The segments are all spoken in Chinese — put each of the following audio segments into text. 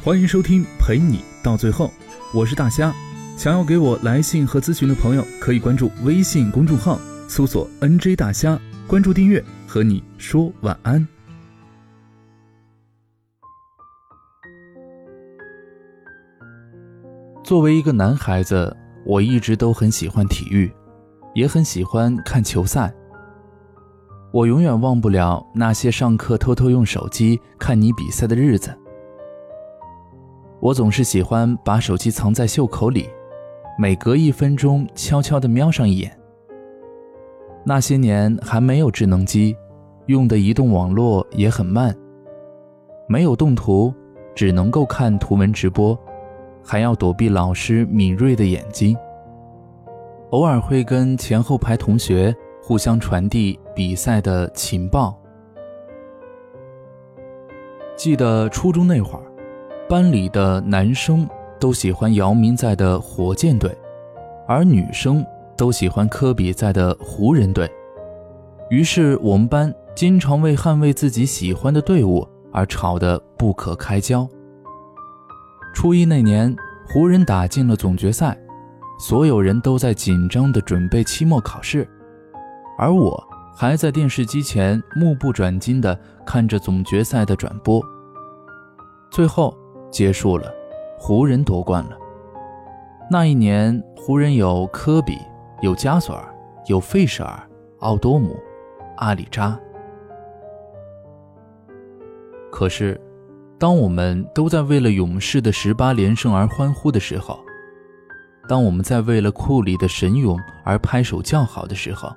欢迎收听陪你到最后，我是大虾。想要给我来信和咨询的朋友，可以关注微信公众号，搜索 “nj 大虾”，关注订阅，和你说晚安。作为一个男孩子，我一直都很喜欢体育，也很喜欢看球赛。我永远忘不了那些上课偷偷用手机看你比赛的日子。我总是喜欢把手机藏在袖口里，每隔一分钟悄悄地瞄上一眼。那些年还没有智能机，用的移动网络也很慢，没有动图，只能够看图文直播，还要躲避老师敏锐的眼睛。偶尔会跟前后排同学。互相传递比赛的情报。记得初中那会儿，班里的男生都喜欢姚明在的火箭队，而女生都喜欢科比在的湖人队。于是我们班经常为捍卫自己喜欢的队伍而吵得不可开交。初一那年，湖人打进了总决赛，所有人都在紧张地准备期末考试。而我还在电视机前目不转睛地看着总决赛的转播。最后结束了，湖人夺冠了。那一年，湖人有科比，有加索尔，有费舍尔、奥多姆、阿里扎。可是，当我们都在为了勇士的十八连胜而欢呼的时候，当我们在为了库里的神勇而拍手叫好的时候，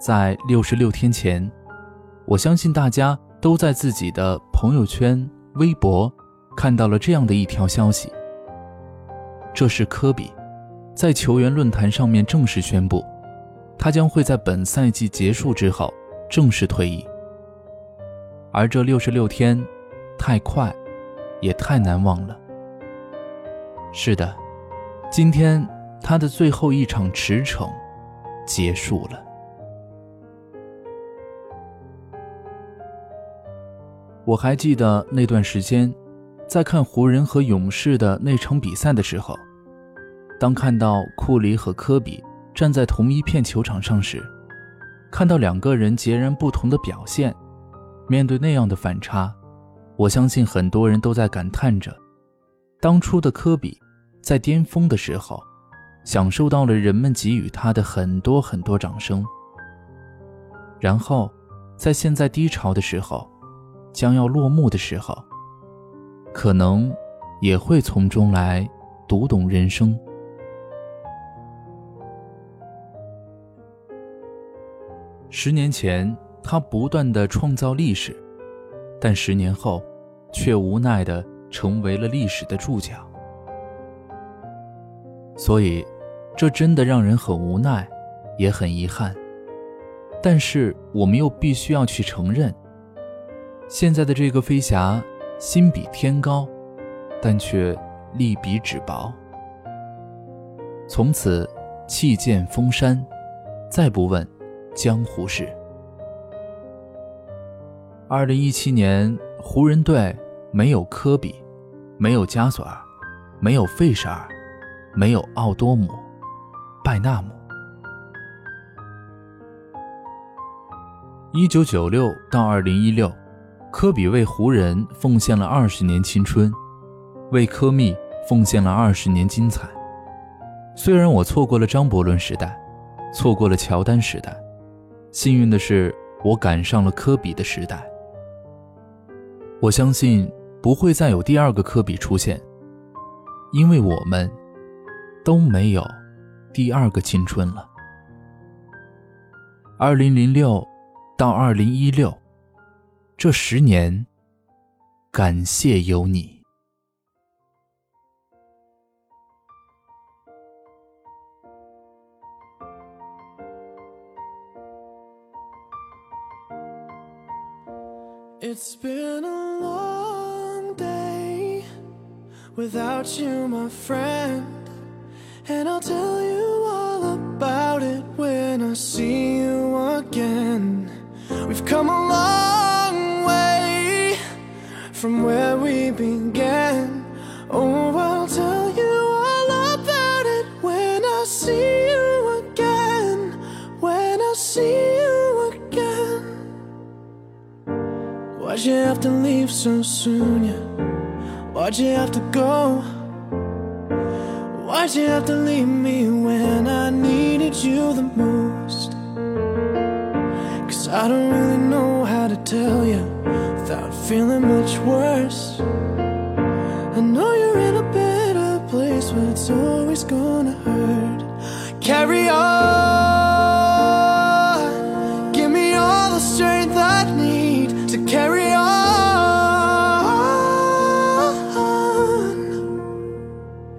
在六十六天前，我相信大家都在自己的朋友圈、微博看到了这样的一条消息：这是科比在球员论坛上面正式宣布，他将会在本赛季结束之后正式退役。而这六十六天，太快，也太难忘了。是的，今天他的最后一场驰骋结束了。我还记得那段时间，在看湖人和勇士的那场比赛的时候，当看到库里和科比站在同一片球场上时，看到两个人截然不同的表现，面对那样的反差，我相信很多人都在感叹着：当初的科比在巅峰的时候，享受到了人们给予他的很多很多掌声，然后在现在低潮的时候。将要落幕的时候，可能也会从中来读懂人生。十年前，他不断的创造历史，但十年后，却无奈的成为了历史的注脚。所以，这真的让人很无奈，也很遗憾。但是，我们又必须要去承认。现在的这个飞侠，心比天高，但却力比纸薄。从此弃剑封山，再不问江湖事。二零一七年，湖人队没有科比，没有加索尔，没有费舍尔，没有奥多姆、拜纳姆。一九九六到二零一六。科比为湖人奉献了二十年青春，为科密奉献了二十年精彩。虽然我错过了张伯伦时代，错过了乔丹时代，幸运的是我赶上了科比的时代。我相信不会再有第二个科比出现，因为我们都没有第二个青春了。二零零六到二零一六。这十年，感谢有你。It's been a long day without you, my friend, and I'll tell you all about it when I see you again. We've come a long from where we began. Oh, I'll tell you all about it when I see you again. When I see you again. Why'd you have to leave so soon? Yeah. Why'd you have to go? Why'd you have to leave me when I needed you the most? Cause I don't really know how to tell you feeling much worse. I know you're in a better place, but it's always gonna hurt. Carry on, give me all the strength I need to carry on.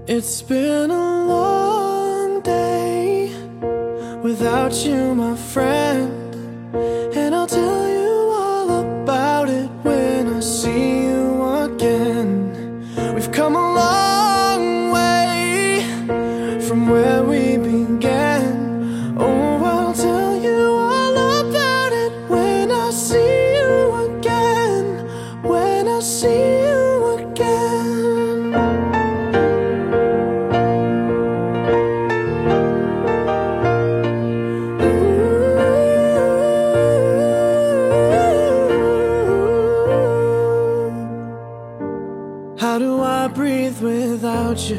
It's been a long day without you, my friend. How do I breathe without you?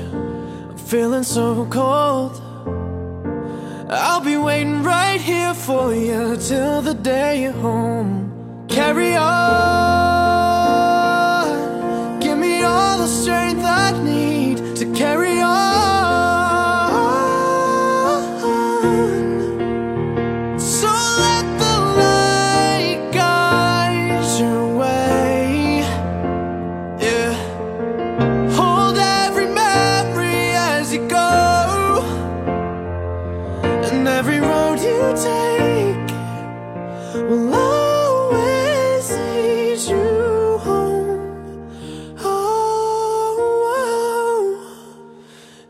I'm feeling so cold. I'll be waiting right here for you till the day you're home. Carry on, give me all the strength I need